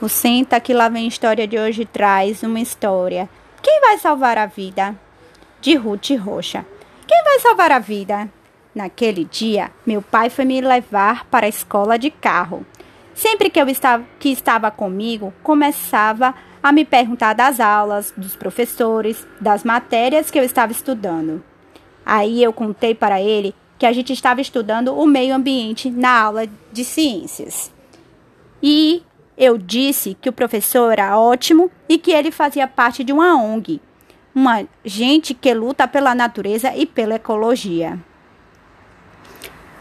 O Senta que lá vem história de hoje traz uma história. Quem vai salvar a vida? De Ruth Rocha. Quem vai salvar a vida? Naquele dia, meu pai foi me levar para a escola de carro. Sempre que eu estava, que estava comigo, começava a me perguntar das aulas, dos professores, das matérias que eu estava estudando. Aí eu contei para ele que a gente estava estudando o meio ambiente na aula de ciências. E eu disse que o professor era ótimo e que ele fazia parte de uma ONG, uma gente que luta pela natureza e pela ecologia.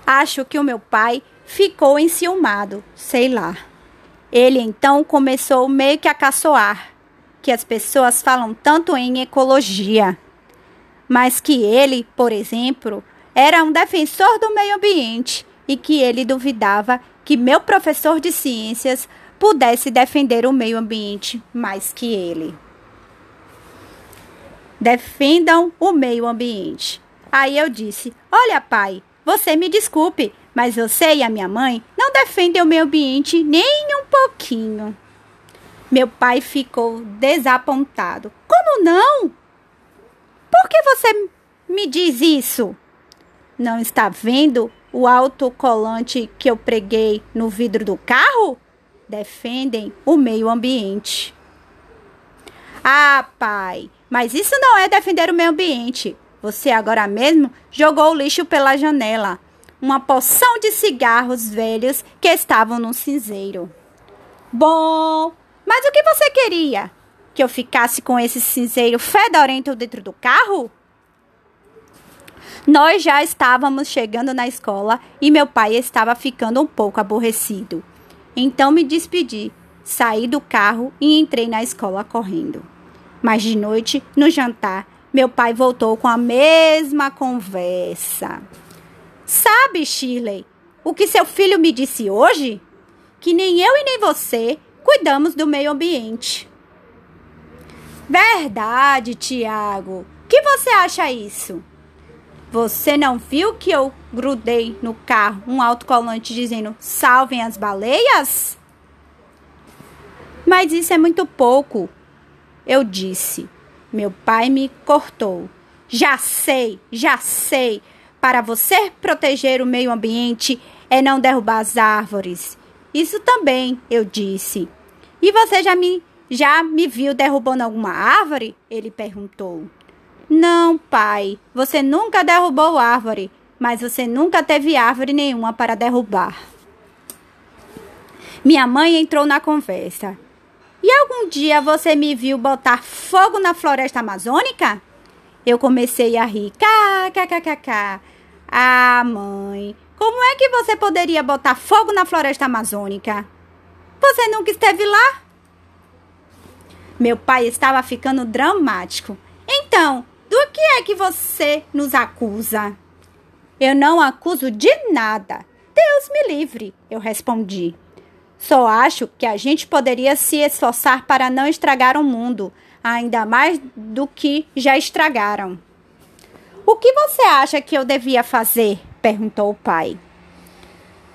Acho que o meu pai ficou enciumado, sei lá. Ele então começou meio que a caçoar, que as pessoas falam tanto em ecologia, mas que ele, por exemplo, era um defensor do meio ambiente e que ele duvidava que meu professor de ciências pudesse defender o meio ambiente mais que ele. Defendam o meio ambiente. Aí eu disse: Olha, pai, você me desculpe, mas você e a minha mãe não defendem o meio ambiente nem um pouquinho. Meu pai ficou desapontado. Como não? Por que você me diz isso? Não está vendo o autocolante que eu preguei no vidro do carro? Defendem o meio ambiente. Ah, pai, mas isso não é defender o meio ambiente. Você agora mesmo jogou o lixo pela janela. Uma porção de cigarros velhos que estavam no cinzeiro. Bom, mas o que você queria? Que eu ficasse com esse cinzeiro fedorento dentro do carro? Nós já estávamos chegando na escola e meu pai estava ficando um pouco aborrecido. Então me despedi, saí do carro e entrei na escola correndo. Mas de noite, no jantar, meu pai voltou com a mesma conversa. Sabe, Shirley, o que seu filho me disse hoje? Que nem eu e nem você cuidamos do meio ambiente. Verdade, Tiago. Que você acha isso? Você não viu que eu grudei no carro um autocolante dizendo salvem as baleias? Mas isso é muito pouco, eu disse. Meu pai me cortou. Já sei, já sei. Para você proteger o meio ambiente é não derrubar as árvores. Isso também, eu disse. E você já me já me viu derrubando alguma árvore? Ele perguntou. Não, pai, você nunca derrubou árvore, mas você nunca teve árvore nenhuma para derrubar. Minha mãe entrou na conversa. E algum dia você me viu botar fogo na floresta amazônica? Eu comecei a rir. Kkkk. Ah, mãe, como é que você poderia botar fogo na floresta amazônica? Você nunca esteve lá? Meu pai estava ficando dramático. Então, do que é que você nos acusa? Eu não acuso de nada. Deus me livre, eu respondi. Só acho que a gente poderia se esforçar para não estragar o mundo, ainda mais do que já estragaram. O que você acha que eu devia fazer? perguntou o pai.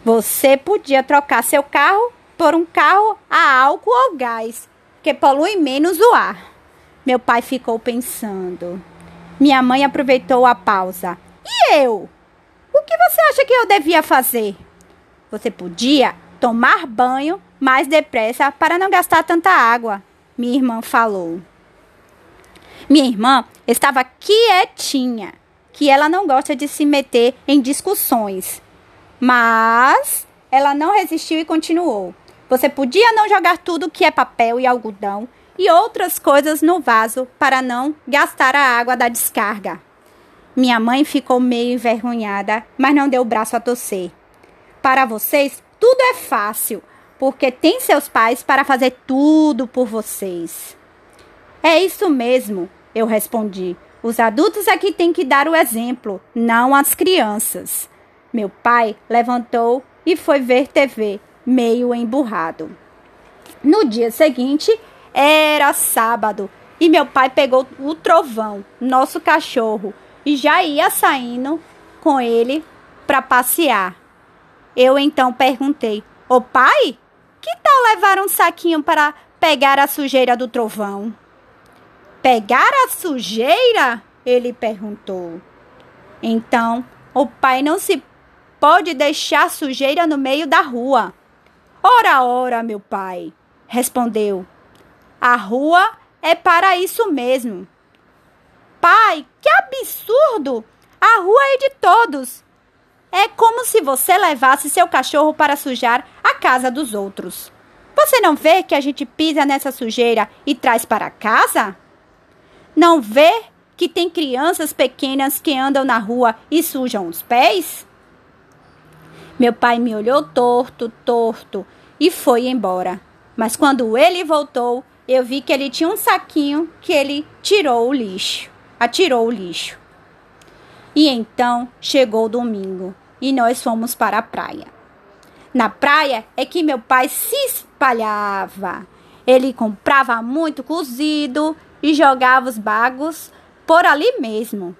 Você podia trocar seu carro por um carro a álcool ou gás, que polui menos o ar. Meu pai ficou pensando. Minha mãe aproveitou a pausa. E eu? O que você acha que eu devia fazer? Você podia tomar banho mais depressa para não gastar tanta água, minha irmã falou. Minha irmã estava quietinha, que ela não gosta de se meter em discussões. Mas ela não resistiu e continuou. Você podia não jogar tudo que é papel e algodão e outras coisas no vaso para não gastar a água da descarga. Minha mãe ficou meio envergonhada, mas não deu o braço a torcer. Para vocês, tudo é fácil, porque tem seus pais para fazer tudo por vocês. É isso mesmo, eu respondi. Os adultos aqui é têm que dar o exemplo, não as crianças. Meu pai levantou e foi ver TV, meio emburrado. No dia seguinte, era sábado e meu pai pegou o trovão, nosso cachorro, e já ia saindo com ele para passear. Eu então perguntei: Ô pai, que tal levar um saquinho para pegar a sujeira do trovão? Pegar a sujeira? Ele perguntou. Então, o pai não se pode deixar sujeira no meio da rua. Ora, ora, meu pai, respondeu. A rua é para isso mesmo. Pai, que absurdo! A rua é de todos. É como se você levasse seu cachorro para sujar a casa dos outros. Você não vê que a gente pisa nessa sujeira e traz para casa? Não vê que tem crianças pequenas que andam na rua e sujam os pés? Meu pai me olhou torto, torto e foi embora. Mas quando ele voltou, eu vi que ele tinha um saquinho que ele tirou o lixo, atirou o lixo. E então chegou o domingo e nós fomos para a praia. Na praia é que meu pai se espalhava. Ele comprava muito cozido e jogava os bagos por ali mesmo.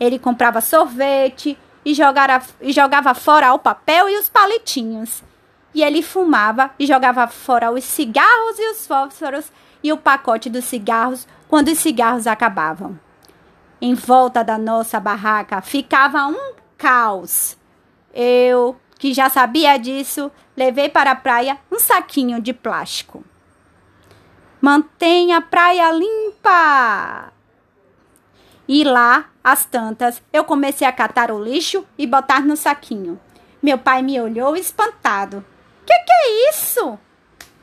Ele comprava sorvete e, jogara, e jogava fora o papel e os palitinhos. E ele fumava e jogava fora os cigarros e os fósforos e o pacote dos cigarros quando os cigarros acabavam. Em volta da nossa barraca ficava um caos. Eu, que já sabia disso, levei para a praia um saquinho de plástico. Mantenha a praia limpa! E lá, às tantas, eu comecei a catar o lixo e botar no saquinho. Meu pai me olhou espantado. Que que é isso?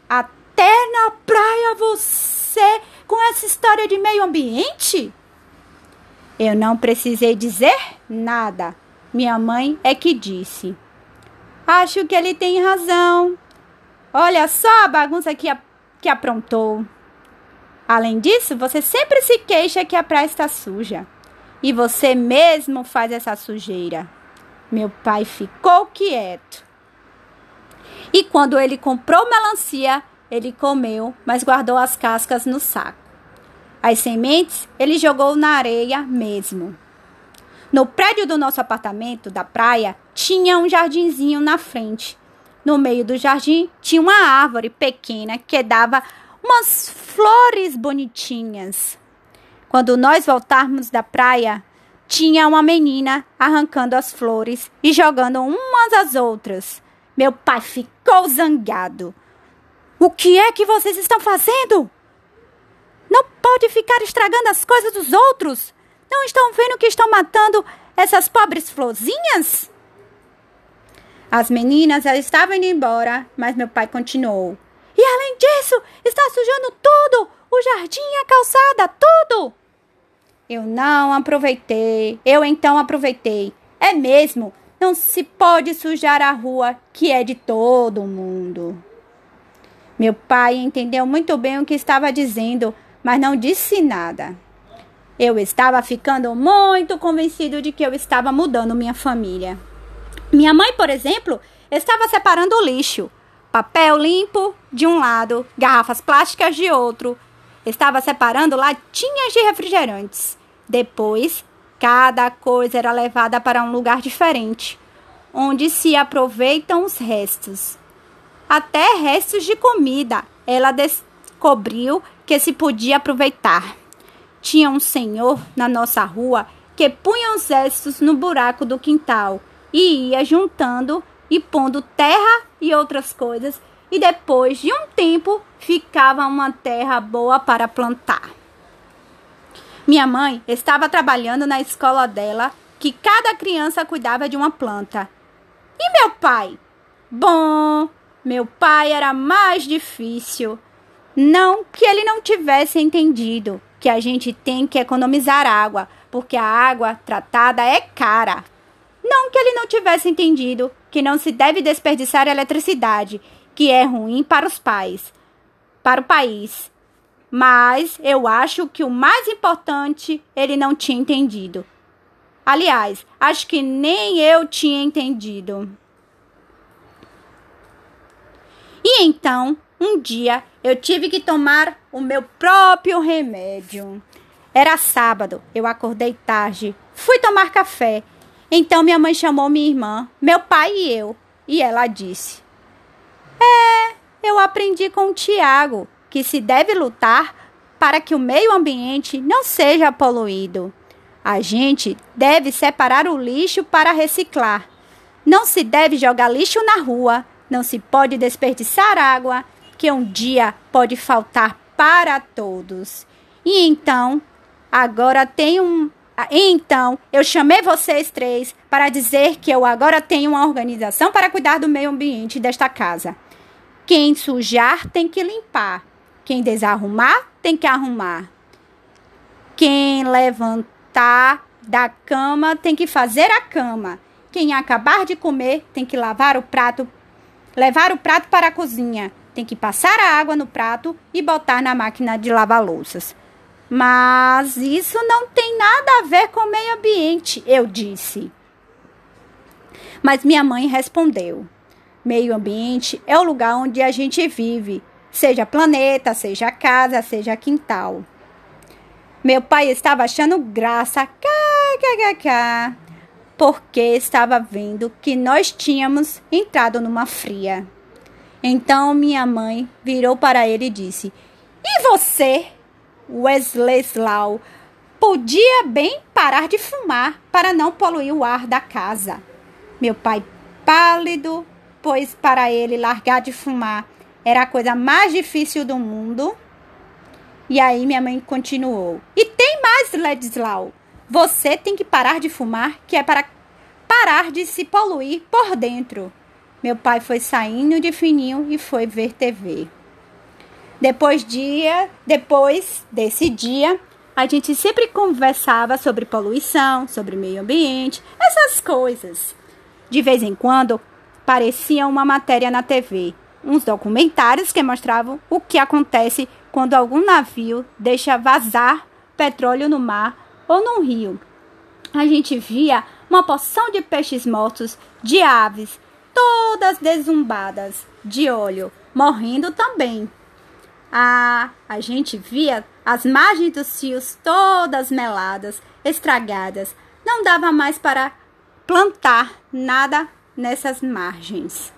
Até na praia você com essa história de meio ambiente? Eu não precisei dizer nada. Minha mãe é que disse. Acho que ele tem razão. Olha só a bagunça que, a, que aprontou. Além disso, você sempre se queixa que a praia está suja. E você mesmo faz essa sujeira. Meu pai ficou quieto. E quando ele comprou melancia, ele comeu, mas guardou as cascas no saco. As sementes ele jogou na areia mesmo. No prédio do nosso apartamento da praia tinha um jardinzinho na frente. No meio do jardim tinha uma árvore pequena que dava umas flores bonitinhas. Quando nós voltarmos da praia, tinha uma menina arrancando as flores e jogando umas às outras. Meu pai ficou zangado. O que é que vocês estão fazendo? Não pode ficar estragando as coisas dos outros. Não estão vendo que estão matando essas pobres florzinhas? As meninas já estavam indo embora, mas meu pai continuou. E além disso, está sujando tudo! O jardim a calçada, tudo! Eu não aproveitei. Eu então aproveitei. É mesmo, não se pode sujar a rua, que é de todo mundo. Meu pai entendeu muito bem o que estava dizendo, mas não disse nada. Eu estava ficando muito convencido de que eu estava mudando minha família. Minha mãe, por exemplo, estava separando o lixo papel limpo de um lado, garrafas plásticas de outro. Estava separando latinhas de refrigerantes. Depois, cada coisa era levada para um lugar diferente, onde se aproveitam os restos. Até restos de comida ela descobriu que se podia aproveitar. Tinha um senhor na nossa rua que punha os restos no buraco do quintal e ia juntando e pondo terra e outras coisas, e depois de um tempo ficava uma terra boa para plantar. Minha mãe estava trabalhando na escola dela, que cada criança cuidava de uma planta. E meu pai? Bom, meu pai era mais difícil. Não que ele não tivesse entendido que a gente tem que economizar água, porque a água tratada é cara. Não que ele não tivesse entendido que não se deve desperdiçar eletricidade, que é ruim para os pais, para o país. Mas eu acho que o mais importante ele não tinha entendido. Aliás, acho que nem eu tinha entendido. E então, um dia, eu tive que tomar o meu próprio remédio. Era sábado, eu acordei tarde, fui tomar café então minha mãe chamou minha irmã, meu pai e eu, e ela disse: É, eu aprendi com o Tiago que se deve lutar para que o meio ambiente não seja poluído. A gente deve separar o lixo para reciclar. Não se deve jogar lixo na rua, não se pode desperdiçar água, que um dia pode faltar para todos. E então, agora tem um. Então, eu chamei vocês três para dizer que eu agora tenho uma organização para cuidar do meio ambiente desta casa. Quem sujar tem que limpar. Quem desarrumar tem que arrumar. Quem levantar da cama tem que fazer a cama. Quem acabar de comer tem que lavar o prato, levar o prato para a cozinha. Tem que passar a água no prato e botar na máquina de lavar louças. Mas isso não tem nada a ver com o meio ambiente, eu disse. Mas minha mãe respondeu: Meio ambiente é o lugar onde a gente vive, seja planeta, seja casa, seja quintal. Meu pai estava achando graça, kkkk, porque estava vendo que nós tínhamos entrado numa fria. Então minha mãe virou para ele e disse: E você, Wesleslau, podia bem parar de fumar para não poluir o ar da casa. Meu pai, pálido, pois para ele largar de fumar era a coisa mais difícil do mundo. E aí minha mãe continuou. E tem mais, Ledislau. Você tem que parar de fumar, que é para parar de se poluir por dentro. Meu pai foi saindo de fininho e foi ver TV. Depois dia, depois desse dia, a gente sempre conversava sobre poluição, sobre meio ambiente, essas coisas. De vez em quando, parecia uma matéria na TV uns documentários que mostravam o que acontece quando algum navio deixa vazar petróleo no mar ou no rio. A gente via uma porção de peixes mortos, de aves, todas desumbadas, de olho, morrendo também. Ah, a gente via as margens dos rios todas meladas, estragadas. Não dava mais para plantar nada nessas margens.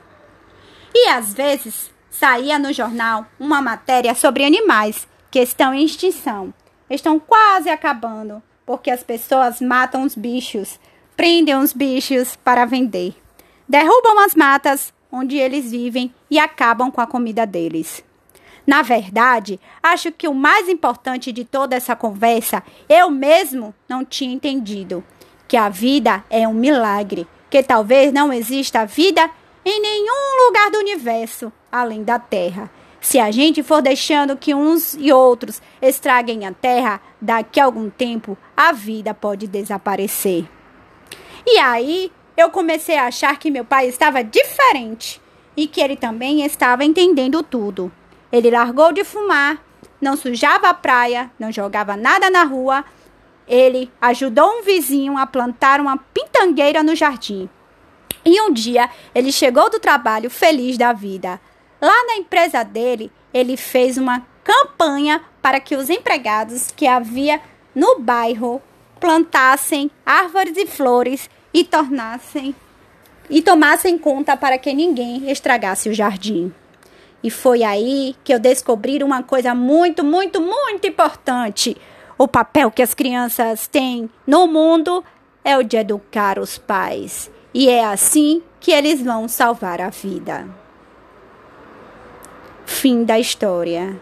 E às vezes saía no jornal uma matéria sobre animais que estão em extinção, estão quase acabando, porque as pessoas matam os bichos, prendem os bichos para vender, derrubam as matas onde eles vivem e acabam com a comida deles. Na verdade, acho que o mais importante de toda essa conversa eu mesmo não tinha entendido: que a vida é um milagre, que talvez não exista vida em nenhum lugar do universo além da Terra. Se a gente for deixando que uns e outros estraguem a Terra, daqui a algum tempo a vida pode desaparecer. E aí eu comecei a achar que meu pai estava diferente e que ele também estava entendendo tudo. Ele largou de fumar, não sujava a praia, não jogava nada na rua. Ele ajudou um vizinho a plantar uma pintangueira no jardim. E um dia ele chegou do trabalho feliz da vida. Lá na empresa dele, ele fez uma campanha para que os empregados que havia no bairro plantassem árvores e flores e tornassem e tomassem conta para que ninguém estragasse o jardim. E foi aí que eu descobri uma coisa muito, muito, muito importante. O papel que as crianças têm no mundo é o de educar os pais. E é assim que eles vão salvar a vida. Fim da história.